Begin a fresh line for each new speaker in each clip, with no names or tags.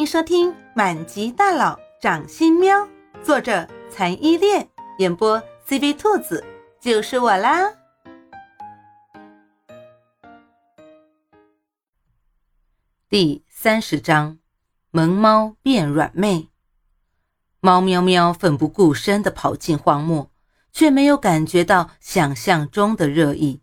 迎收听《满级大佬掌心喵》，作者残依恋，演播 CV 兔子，就是我啦。第三十章，萌猫变软妹。猫喵喵奋不顾身的跑进荒漠，却没有感觉到想象中的热意，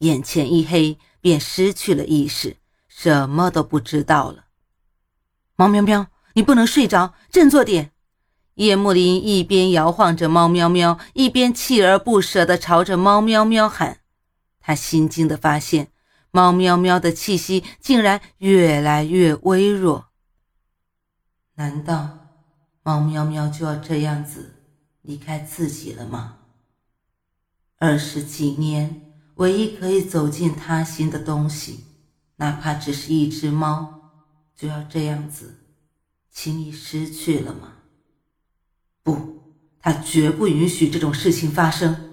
眼前一黑，便失去了意识，什么都不知道了。猫喵喵，你不能睡着，振作点！叶幕林一边摇晃着猫喵喵，一边锲而不舍地朝着猫喵喵喊。他心惊地发现，猫喵喵的气息竟然越来越微弱。难道猫喵喵就要这样子离开自己了吗？二十几年，唯一可以走进他心的东西，哪怕只是一只猫。就要这样子轻易失去了吗？不，他绝不允许这种事情发生。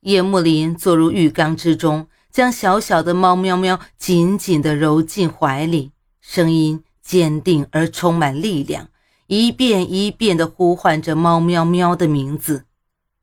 叶幕林坐入浴缸之中，将小小的猫喵喵紧紧地揉进怀里，声音坚定而充满力量，一遍一遍地呼唤着猫喵喵的名字。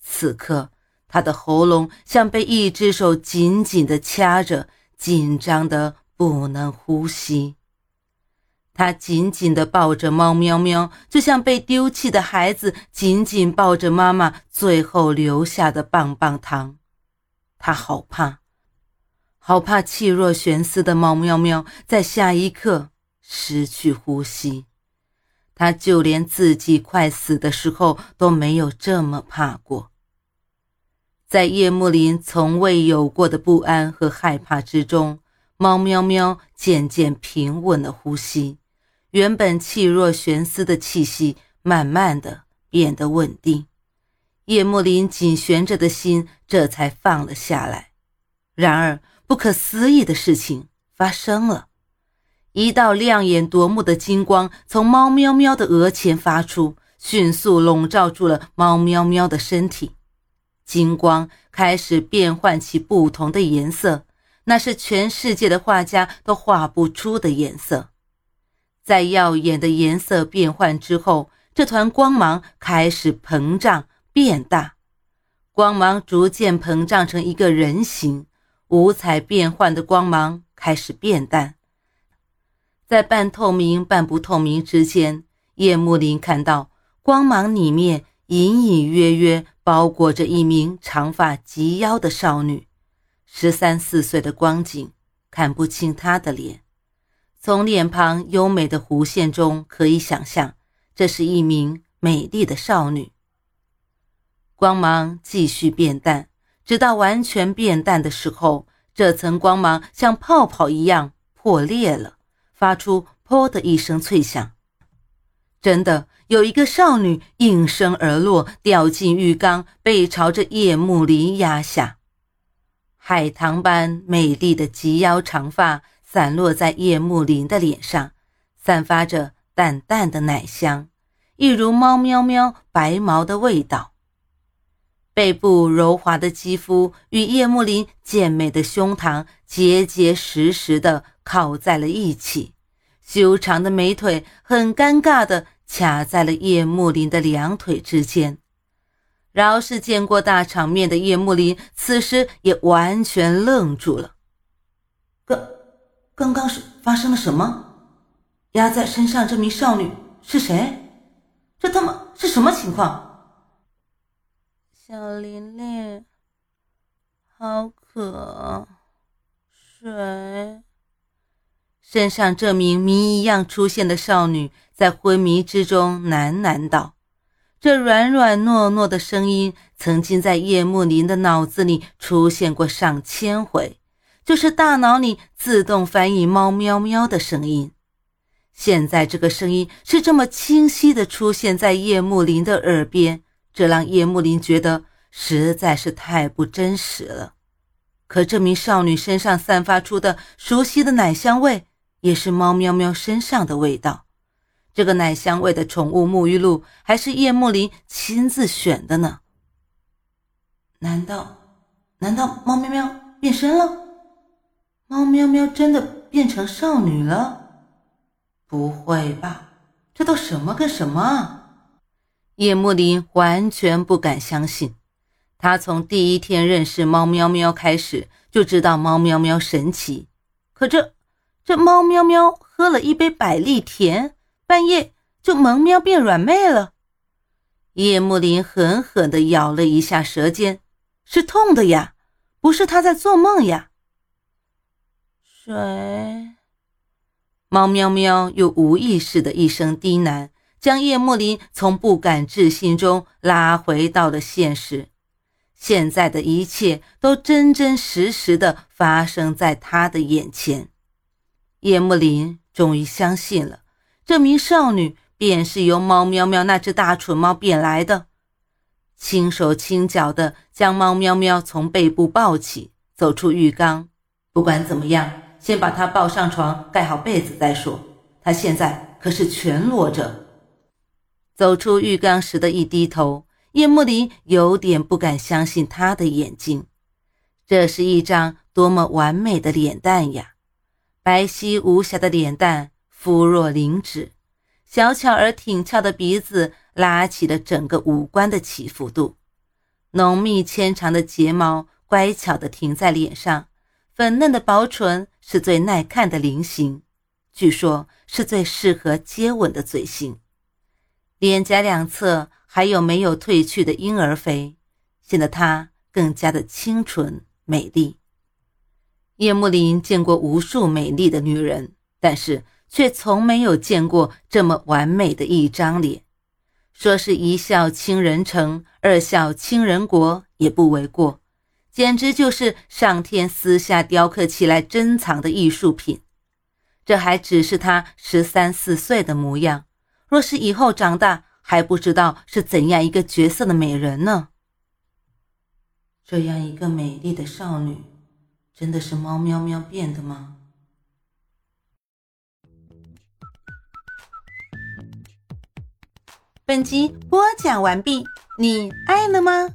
此刻，他的喉咙像被一只手紧紧地掐着，紧张的不能呼吸。他紧紧地抱着猫喵喵，就像被丢弃的孩子紧紧抱着妈妈最后留下的棒棒糖。他好怕，好怕气若悬丝的猫喵喵在下一刻失去呼吸。他就连自己快死的时候都没有这么怕过。在叶幕林从未有过的不安和害怕之中，猫喵喵渐渐平稳了呼吸。原本气若悬丝的气息，慢慢的变得稳定，叶幕林紧悬着的心这才放了下来。然而，不可思议的事情发生了，一道亮眼夺目的金光从猫喵喵的额前发出，迅速笼罩住了猫喵喵的身体。金光开始变换起不同的颜色，那是全世界的画家都画不出的颜色。在耀眼的颜色变换之后，这团光芒开始膨胀变大，光芒逐渐膨胀成一个人形。五彩变幻的光芒开始变淡，在半透明半不透明之间，叶幕林看到光芒里面隐隐约约包裹着一名长发及腰的少女，十三四岁的光景，看不清她的脸。从脸庞优美的弧线中可以想象，这是一名美丽的少女。光芒继续变淡，直到完全变淡的时候，这层光芒像泡泡一样破裂了，发出“噗”的一声脆响。真的有一个少女应声而落，掉进浴缸，背朝着夜幕林压下。海棠般美丽的及腰长发。散落在叶幕林的脸上，散发着淡淡的奶香，一如猫喵喵白毛的味道。背部柔滑的肌肤与叶幕林健美的胸膛结结实实的靠在了一起，修长的美腿很尴尬的卡在了叶幕林的两腿之间。饶是见过大场面的叶幕林，此时也完全愣住了。哥。刚刚是发生了什么？压在身上这名少女是谁？这他妈是什么情况？
小琳琳，好渴，水。
身上这名谜一样出现的少女在昏迷之中喃喃道：“这软软糯糯的声音，曾经在叶幕林的脑子里出现过上千回。”就是大脑里自动翻译“猫喵喵”的声音，现在这个声音是这么清晰的出现在叶幕林的耳边，这让叶幕林觉得实在是太不真实了。可这名少女身上散发出的熟悉的奶香味，也是猫喵喵身上的味道。这个奶香味的宠物沐浴露，还是叶幕林亲自选的呢？难道，难道猫喵喵变身了？猫喵喵真的变成少女了？不会吧？这都什么跟什么啊？叶幕林完全不敢相信。他从第一天认识猫喵喵开始，就知道猫喵喵神奇。可这这猫喵喵喝了一杯百利甜，半夜就萌喵变软妹了。叶幕林狠狠地咬了一下舌尖，是痛的呀，不是他在做梦呀。
水。
猫喵喵又无意识的一声低喃，将叶幕林从不敢置信中拉回到了现实。现在的一切都真真实实的发生在他的眼前。叶幕林终于相信了，这名少女便是由猫喵喵那只大蠢猫变来的。轻手轻脚的将猫喵喵从背部抱起，走出浴缸。不管怎么样。先把他抱上床，盖好被子再说。他现在可是全裸着。走出浴缸时的一低头，叶幕林有点不敢相信他的眼睛。这是一张多么完美的脸蛋呀！白皙无瑕的脸蛋，肤若凝脂，小巧而挺翘的鼻子拉起了整个五官的起伏度，浓密纤长的睫毛乖巧地停在脸上。粉嫩的薄唇是最耐看的菱形，据说是最适合接吻的嘴型。脸颊两侧还有没有褪去的婴儿肥，显得她更加的清纯美丽。叶幕林见过无数美丽的女人，但是却从没有见过这么完美的一张脸。说是一笑倾人城，二笑倾人国，也不为过。简直就是上天私下雕刻起来珍藏的艺术品。这还只是她十三四岁的模样，若是以后长大，还不知道是怎样一个角色的美人呢。这样一个美丽的少女，真的是猫喵喵变的吗？
本集播讲完毕，你爱了吗？